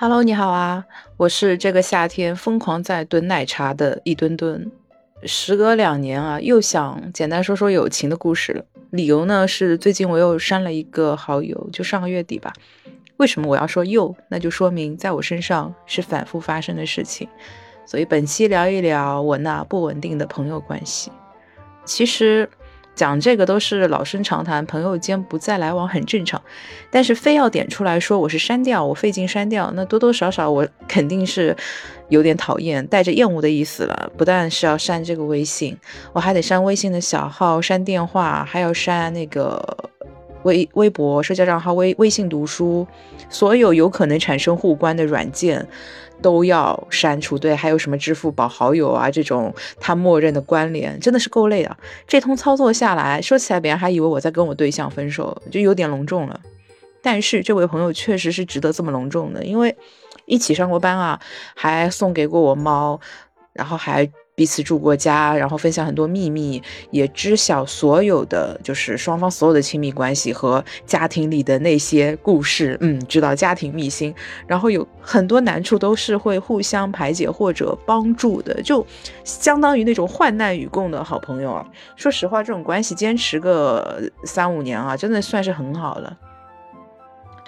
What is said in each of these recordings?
Hello，你好啊，我是这个夏天疯狂在蹲奶茶的一吨吨。时隔两年啊，又想简单说说友情的故事了。理由呢是最近我又删了一个好友，就上个月底吧。为什么我要说又？那就说明在我身上是反复发生的事情。所以本期聊一聊我那不稳定的朋友关系。其实。讲这个都是老生常谈，朋友间不再来往很正常，但是非要点出来说我是删掉，我费劲删掉，那多多少少我肯定是有点讨厌，带着厌恶的意思了。不但是要删这个微信，我还得删微信的小号，删电话，还要删那个。微微博、社交账号、微微信读书，所有有可能产生互关的软件都要删除。对，还有什么支付宝好友啊这种，他默认的关联真的是够累的。这通操作下来，说起来别人还以为我在跟我对象分手，就有点隆重了。但是这位朋友确实是值得这么隆重的，因为一起上过班啊，还送给过我猫，然后还。彼此住过家，然后分享很多秘密，也知晓所有的就是双方所有的亲密关系和家庭里的那些故事，嗯，知道家庭秘辛，然后有很多难处都是会互相排解或者帮助的，就相当于那种患难与共的好朋友啊。说实话，这种关系坚持个三五年啊，真的算是很好了。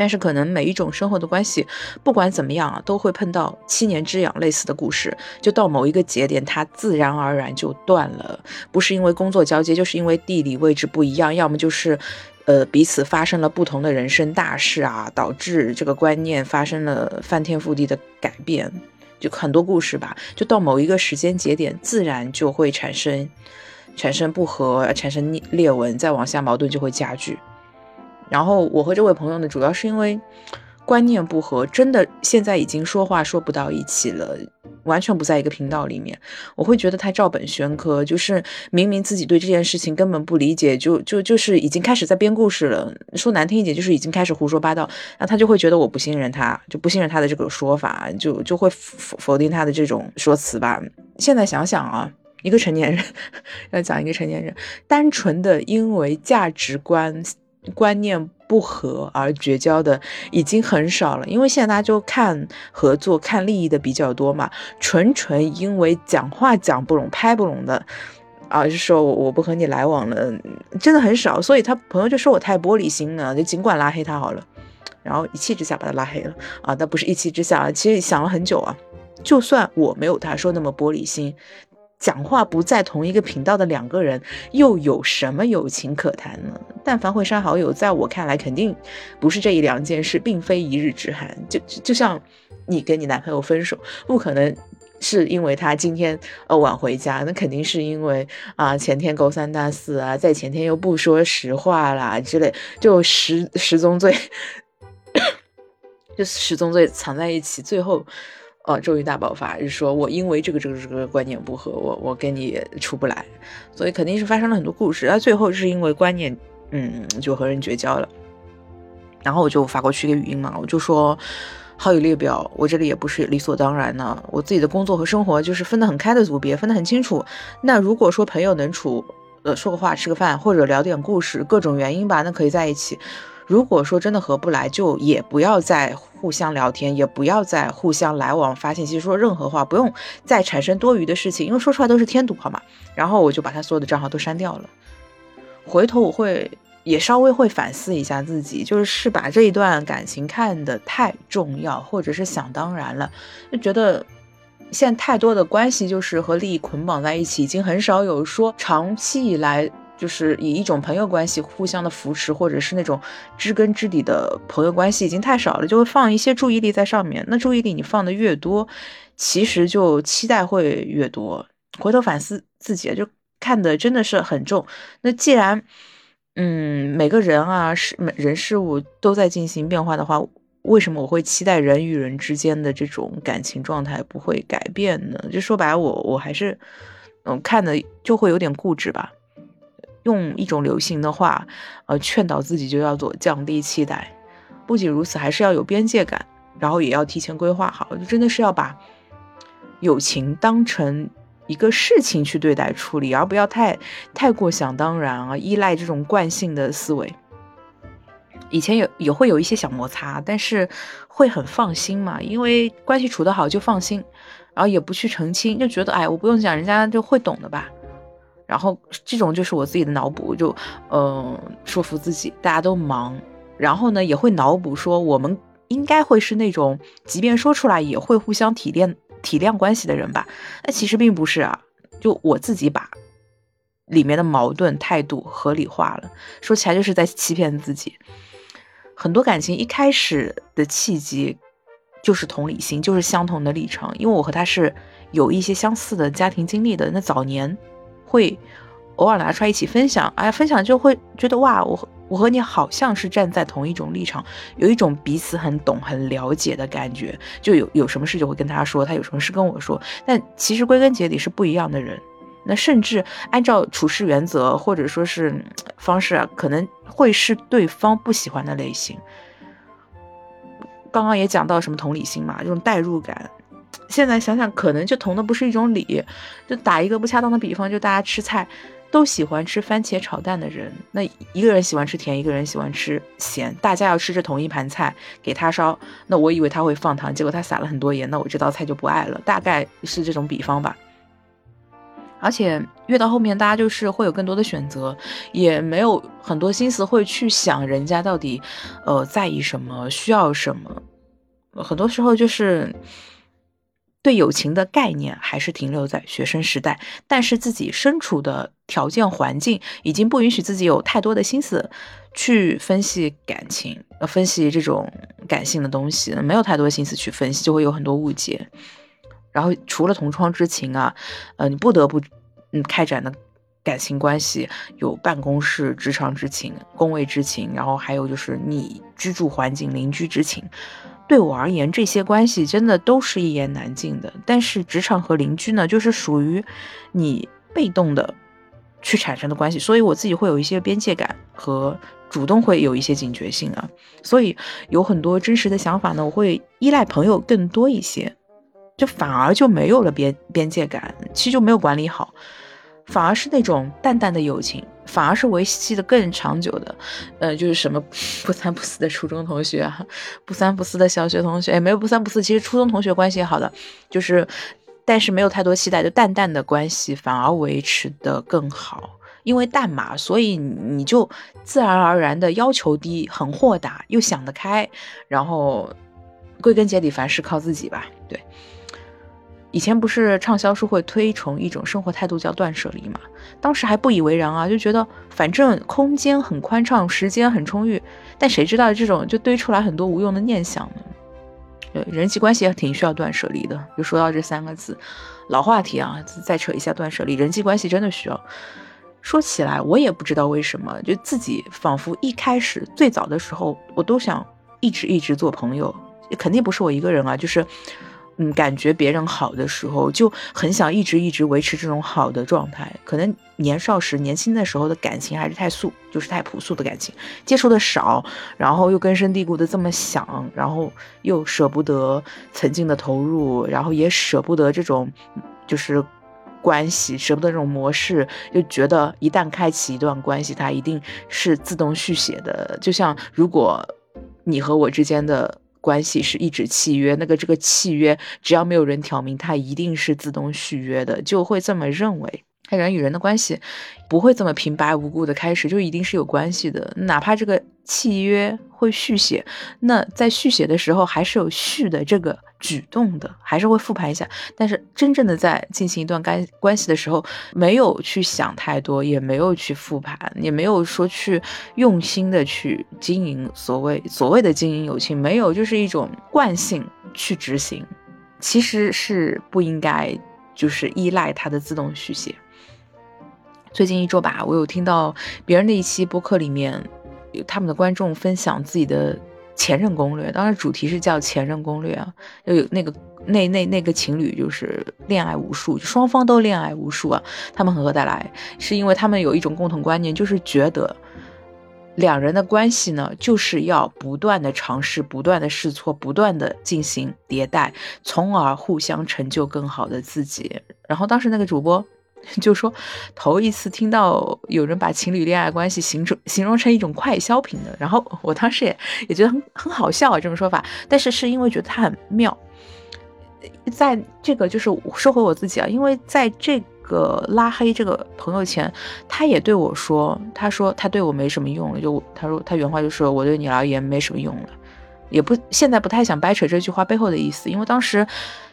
但是可能每一种生活的关系，不管怎么样啊，都会碰到七年之痒类似的故事。就到某一个节点，它自然而然就断了，不是因为工作交接，就是因为地理位置不一样，要么就是，呃，彼此发生了不同的人生大事啊，导致这个观念发生了翻天覆地的改变。就很多故事吧，就到某一个时间节点，自然就会产生产生不和，产生裂纹，再往下矛盾就会加剧。然后我和这位朋友呢，主要是因为观念不合，真的现在已经说话说不到一起了，完全不在一个频道里面。我会觉得他照本宣科，就是明明自己对这件事情根本不理解，就就就是已经开始在编故事了。说难听一点，就是已经开始胡说八道。那他就会觉得我不信任他，就不信任他的这个说法，就就会否否定他的这种说辞吧。现在想想啊，一个成年人 要讲一个成年人，单纯的因为价值观。观念不合而绝交的已经很少了，因为现在大家就看合作、看利益的比较多嘛。纯纯因为讲话讲不拢、拍不拢的，啊，就说我我不和你来往了，真的很少。所以他朋友就说我太玻璃心了，就尽管拉黑他好了。然后一气之下把他拉黑了啊，但不是一气之下，其实想了很久啊。就算我没有他说那么玻璃心。讲话不在同一个频道的两个人，又有什么友情可谈呢？但凡会删好友，在我看来，肯定不是这一两件事，并非一日之寒。就就像你跟你男朋友分手，不可能是因为他今天呃晚回家，那肯定是因为啊前天勾三搭四啊，在前天又不说实话啦之类，就十十宗罪，就十宗罪藏在一起，最后。哦，终于大爆发，是说我因为这个这个这个观念不合，我我跟你出不来，所以肯定是发生了很多故事。那最后是因为观念，嗯，就和人绝交了。然后我就发过去一个语音嘛，我就说好友列表，我这里也不是理所当然呢，我自己的工作和生活就是分得很开的组别，分得很清楚。那如果说朋友能处，呃，说个话，吃个饭，或者聊点故事，各种原因吧，那可以在一起。如果说真的合不来，就也不要再互相聊天，也不要再互相来往发信息，说任何话，不用再产生多余的事情，因为说出来都是添堵，好吗？然后我就把他所有的账号都删掉了。回头我会也稍微会反思一下自己，就是是把这一段感情看得太重要，或者是想当然了，就觉得现在太多的关系就是和利益捆绑在一起，已经很少有说长期以来。就是以一种朋友关系互相的扶持，或者是那种知根知底的朋友关系已经太少了，就会放一些注意力在上面。那注意力你放的越多，其实就期待会越多。回头反思自己，就看的真的是很重。那既然，嗯，每个人啊，事人事物都在进行变化的话，为什么我会期待人与人之间的这种感情状态不会改变呢？就说白了，我我还是，嗯，看的就会有点固执吧。用一种流行的话，呃，劝导自己就要做降低期待。不仅如此，还是要有边界感，然后也要提前规划好。就真的是要把友情当成一个事情去对待处理，而不要太太过想当然啊，依赖这种惯性的思维。以前有也会有一些小摩擦，但是会很放心嘛，因为关系处得好就放心，然后也不去澄清，就觉得哎，我不用讲，人家就会懂的吧。然后这种就是我自己的脑补，就嗯说服自己，大家都忙，然后呢也会脑补说我们应该会是那种，即便说出来也会互相体谅体谅关系的人吧。那其实并不是啊，就我自己把里面的矛盾态度合理化了，说起来就是在欺骗自己。很多感情一开始的契机就是同理心，就是相同的历程，因为我和他是有一些相似的家庭经历的。那早年会偶尔拿出来一起分享，哎，分享就会觉得哇，我我和你好像是站在同一种立场，有一种彼此很懂、很了解的感觉。就有有什么事就会跟他说，他有什么事跟我说。但其实归根结底是不一样的人。那甚至按照处事原则或者说是方式啊，可能会是对方不喜欢的类型。刚刚也讲到什么同理心嘛，这种代入感。现在想想，可能就同的不是一种理。就打一个不恰当的比方，就大家吃菜都喜欢吃番茄炒蛋的人，那一个人喜欢吃甜，一个人喜欢吃咸，大家要吃着同一盘菜，给他烧，那我以为他会放糖，结果他撒了很多盐，那我这道菜就不爱了。大概是这种比方吧。而且越到后面，大家就是会有更多的选择，也没有很多心思会去想人家到底，呃，在意什么，需要什么。很多时候就是对友情的概念还是停留在学生时代，但是自己身处的条件环境已经不允许自己有太多的心思去分析感情，呃，分析这种感性的东西，没有太多心思去分析，就会有很多误解。然后除了同窗之情啊，呃，你不得不嗯开展的感情关系有办公室职场之情、工位之情，然后还有就是你居住环境邻居之情。对我而言，这些关系真的都是一言难尽的。但是职场和邻居呢，就是属于你被动的去产生的关系，所以我自己会有一些边界感和主动会有一些警觉性啊。所以有很多真实的想法呢，我会依赖朋友更多一些。就反而就没有了边边界感，其实就没有管理好，反而是那种淡淡的友情，反而是维系的更长久的。呃，就是什么不三不四的初中同学，不三不四的小学同学，哎，没有不三不四，其实初中同学关系也好的，就是但是没有太多期待，就淡淡的关系反而维持的更好，因为淡嘛，所以你就自然而然的要求低，很豁达又想得开，然后归根结底凡事靠自己吧，对。以前不是畅销书会推崇一种生活态度叫断舍离嘛？当时还不以为然啊，就觉得反正空间很宽敞，时间很充裕。但谁知道这种就堆出来很多无用的念想呢？对，人际关系也挺需要断舍离的。就说到这三个字，老话题啊，再扯一下断舍离，人际关系真的需要。说起来，我也不知道为什么，就自己仿佛一开始最早的时候，我都想一直一直做朋友，肯定不是我一个人啊，就是。嗯，感觉别人好的时候，就很想一直一直维持这种好的状态。可能年少时、年轻的时候的感情还是太素，就是太朴素的感情，接触的少，然后又根深蒂固的这么想，然后又舍不得曾经的投入，然后也舍不得这种就是关系，舍不得这种模式，就觉得一旦开启一段关系，它一定是自动续写的。就像如果你和我之间的。关系是一纸契约，那个这个契约只要没有人挑明，它一定是自动续约的，就会这么认为。人与人的关系不会这么平白无故的开始，就一定是有关系的。哪怕这个契约会续写，那在续写的时候还是有续的这个举动的，还是会复盘一下。但是真正的在进行一段关关系的时候，没有去想太多，也没有去复盘，也没有说去用心的去经营所谓所谓的经营友情，没有，就是一种惯性去执行，其实是不应该就是依赖它的自动续写。最近一周吧，我有听到别人的一期播客里面，有他们的观众分享自己的前任攻略，当然主题是叫前任攻略啊，就有那个那那那个情侣就是恋爱无数，双方都恋爱无数啊，他们很合得来，是因为他们有一种共同观念，就是觉得两人的关系呢，就是要不断的尝试，不断的试错，不断的进行迭代，从而互相成就更好的自己。然后当时那个主播。就说头一次听到有人把情侣恋爱关系形容形容成一种快消品的，然后我当时也也觉得很很好笑啊，这种说法，但是是因为觉得它很妙，在这个就是说回我自己啊，因为在这个拉黑这个朋友前，他也对我说，他说他对我没什么用了，就他说他原话就是我对你而言没什么用了，也不现在不太想掰扯这句话背后的意思，因为当时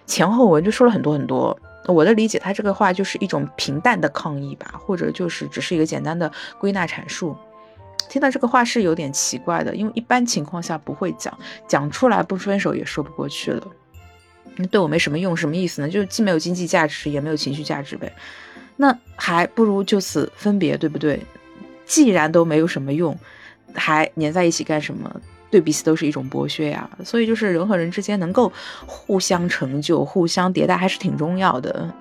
前后文就说了很多很多。我的理解，他这个话就是一种平淡的抗议吧，或者就是只是一个简单的归纳阐述。听到这个话是有点奇怪的，因为一般情况下不会讲，讲出来不分手也说不过去了。对我没什么用，什么意思呢？就是既没有经济价值，也没有情绪价值呗。那还不如就此分别，对不对？既然都没有什么用，还粘在一起干什么？对彼此都是一种剥削呀，所以就是人和人之间能够互相成就、互相迭代，还是挺重要的。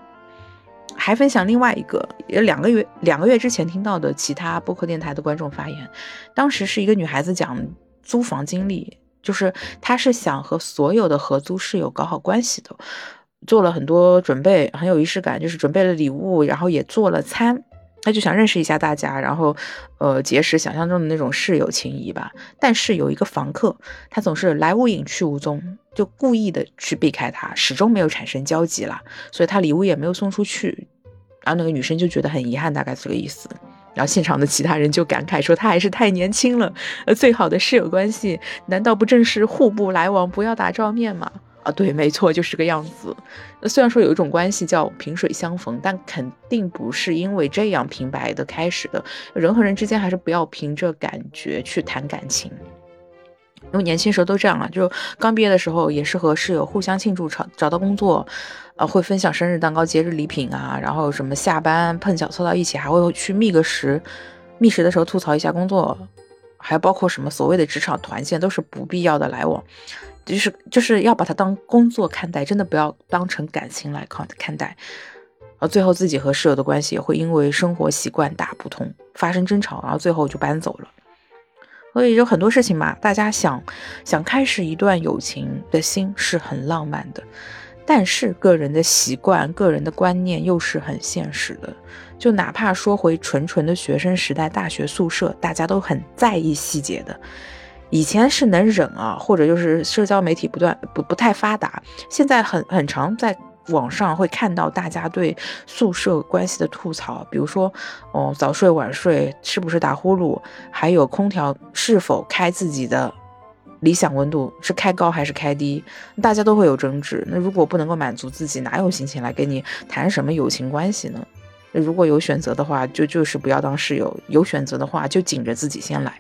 还分享另外一个，两个月两个月之前听到的其他播客电台的观众发言，当时是一个女孩子讲租房经历，就是她是想和所有的合租室友搞好关系的，做了很多准备，很有仪式感，就是准备了礼物，然后也做了餐。他就想认识一下大家，然后，呃，结识想象中的那种室友情谊吧。但是有一个房客，他总是来无影去无踪，就故意的去避开他，始终没有产生交集了。所以他礼物也没有送出去，然后那个女生就觉得很遗憾，大概这个意思。然后现场的其他人就感慨说，他还是太年轻了。呃，最好的室友关系，难道不正是互不来往，不要打照面吗？啊，对，没错，就是这个样子。虽然说有一种关系叫萍水相逢，但肯定不是因为这样平白的开始的。人和人之间还是不要凭着感觉去谈感情，因为年轻时候都这样啊。就刚毕业的时候，也是和室友互相庆祝，找找到工作，呃，会分享生日蛋糕、节日礼品啊。然后什么下班碰巧凑到一起，还会去觅个食，觅食的时候吐槽一下工作，还包括什么所谓的职场团建，都是不必要的来往。就是就是要把它当工作看待，真的不要当成感情来看看待。而最后自己和室友的关系也会因为生活习惯大不同发生争吵，然后最后就搬走了。所以有很多事情嘛，大家想想开始一段友情的心是很浪漫的，但是个人的习惯、个人的观念又是很现实的。就哪怕说回纯纯的学生时代，大学宿舍，大家都很在意细节的。以前是能忍啊，或者就是社交媒体不断不不太发达，现在很很常在网上会看到大家对宿舍关系的吐槽，比如说哦早睡晚睡是不是打呼噜，还有空调是否开自己的理想温度是开高还是开低，大家都会有争执。那如果不能够满足自己，哪有心情来跟你谈什么友情关系呢？如果有选择的话，就就是不要当室友；有选择的话，就紧着自己先来。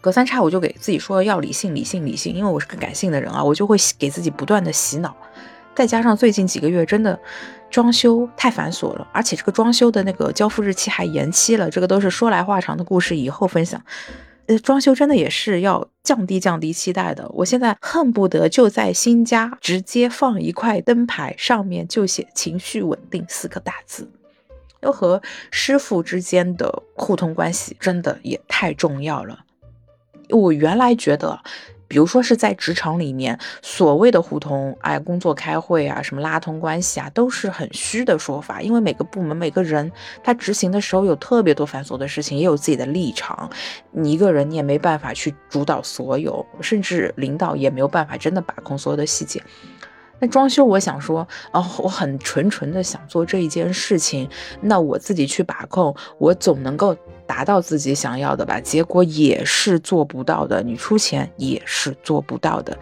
隔三差五就给自己说要理性、理性、理性，因为我是个感性的人啊，我就会给自己不断的洗脑。再加上最近几个月真的装修太繁琐了，而且这个装修的那个交付日期还延期了，这个都是说来话长的故事，以后分享。呃，装修真的也是要降低降低期待的。我现在恨不得就在新家直接放一块灯牌，上面就写“情绪稳定”四个大字。又和师傅之间的互通关系真的也太重要了。我原来觉得，比如说是在职场里面，所谓的互通，哎，工作开会啊，什么拉通关系啊，都是很虚的说法。因为每个部门、每个人，他执行的时候有特别多繁琐的事情，也有自己的立场。你一个人，你也没办法去主导所有，甚至领导也没有办法真的把控所有的细节。那装修，我想说，哦，我很纯纯的想做这一件事情，那我自己去把控，我总能够达到自己想要的吧？结果也是做不到的，你出钱也是做不到的，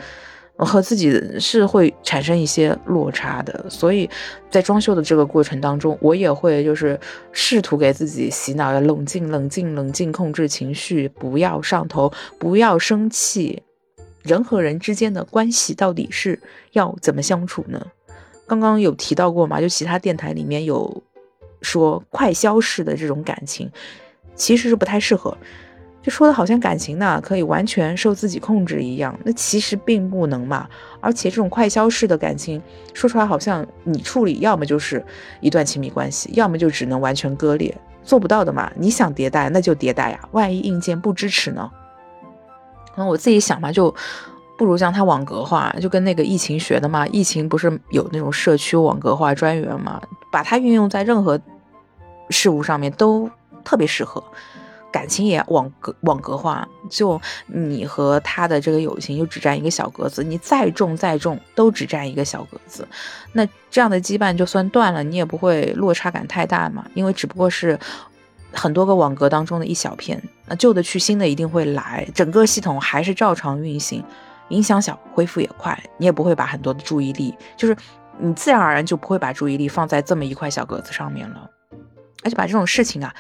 和自己是会产生一些落差的。所以在装修的这个过程当中，我也会就是试图给自己洗脑，要冷静、冷静、冷静，控制情绪，不要上头，不要生气。人和人之间的关系到底是要怎么相处呢？刚刚有提到过嘛？就其他电台里面有说快消式的这种感情，其实是不太适合。就说的好像感情呢可以完全受自己控制一样，那其实并不能嘛。而且这种快消式的感情，说出来好像你处理，要么就是一段亲密关系，要么就只能完全割裂，做不到的嘛。你想迭代，那就迭代呀。万一硬件不支持呢？那我自己想嘛，就不如将它网格化，就跟那个疫情学的嘛。疫情不是有那种社区网格化专员嘛，把它运用在任何事物上面都特别适合。感情也网格网格化，就你和他的这个友情就只占一个小格子，你再重再重都只占一个小格子。那这样的羁绊就算断了，你也不会落差感太大嘛，因为只不过是很多个网格当中的一小片。那旧的去，新的一定会来，整个系统还是照常运行，影响小，恢复也快，你也不会把很多的注意力，就是你自然而然就不会把注意力放在这么一块小格子上面了，而且把这种事情啊。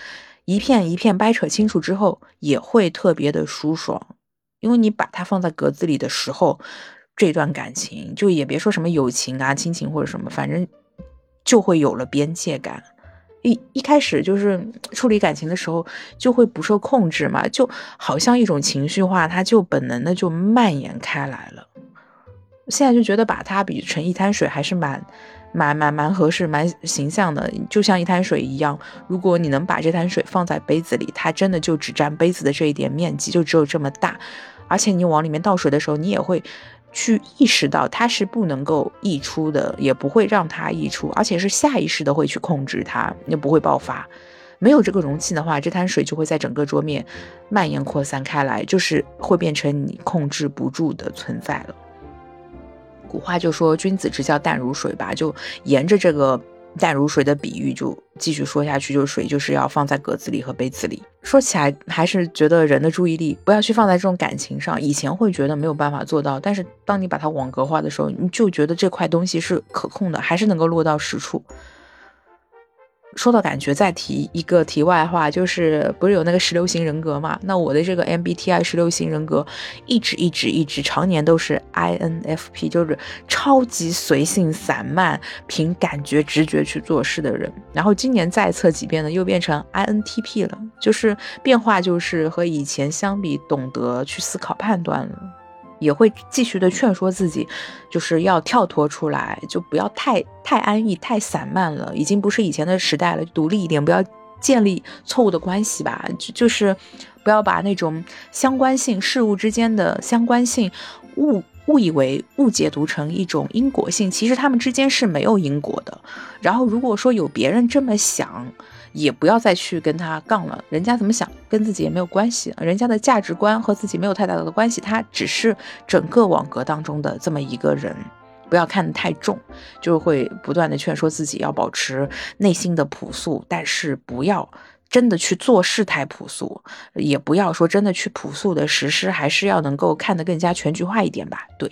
一片一片掰扯清楚之后，也会特别的舒爽，因为你把它放在格子里的时候，这段感情就也别说什么友情啊、亲情或者什么，反正就会有了边界感。一一开始就是处理感情的时候，就会不受控制嘛，就好像一种情绪化，它就本能的就蔓延开来了。现在就觉得把它比成一滩水，还是蛮。蛮蛮蛮合适，蛮形象的，就像一滩水一样。如果你能把这滩水放在杯子里，它真的就只占杯子的这一点面积，就只有这么大。而且你往里面倒水的时候，你也会去意识到它是不能够溢出的，也不会让它溢出，而且是下意识的会去控制它，也不会爆发。没有这个容器的话，这滩水就会在整个桌面蔓延扩散开来，就是会变成你控制不住的存在了。古话就说“君子之交淡如水”吧，就沿着这个淡如水的比喻就继续说下去，就水就是要放在格子里和杯子里。说起来还是觉得人的注意力不要去放在这种感情上，以前会觉得没有办法做到，但是当你把它网格化的时候，你就觉得这块东西是可控的，还是能够落到实处。说到感觉，再提一个题外话，就是不是有那个十六型人格嘛？那我的这个 MBTI 十六型人格，一直一直一直常年都是 INFP，就是超级随性散漫，凭感觉直觉去做事的人。然后今年再测几遍呢，又变成 INTP 了，就是变化就是和以前相比，懂得去思考判断了。也会继续的劝说自己，就是要跳脱出来，就不要太太安逸、太散漫了。已经不是以前的时代了，独立一点，不要建立错误的关系吧。就就是不要把那种相关性、事物之间的相关性误误以为、误解读成一种因果性。其实他们之间是没有因果的。然后如果说有别人这么想，也不要再去跟他杠了，人家怎么想跟自己也没有关系，人家的价值观和自己没有太大的关系，他只是整个网格当中的这么一个人，不要看得太重，就会不断的劝说自己要保持内心的朴素，但是不要真的去做事太朴素，也不要说真的去朴素的实施，还是要能够看得更加全局化一点吧，对。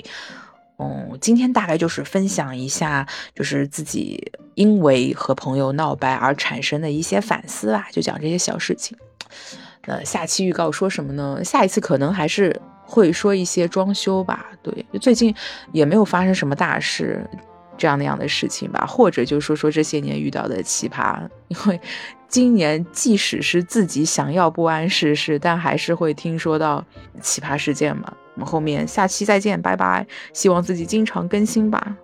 嗯，今天大概就是分享一下，就是自己因为和朋友闹掰而产生的一些反思吧，就讲这些小事情。那下期预告说什么呢？下一次可能还是会说一些装修吧。对，就最近也没有发生什么大事。这样那样的事情吧，或者就说说这些年遇到的奇葩，因为今年即使是自己想要不谙世事，但还是会听说到奇葩事件嘛。我们后面下期再见，拜拜！希望自己经常更新吧。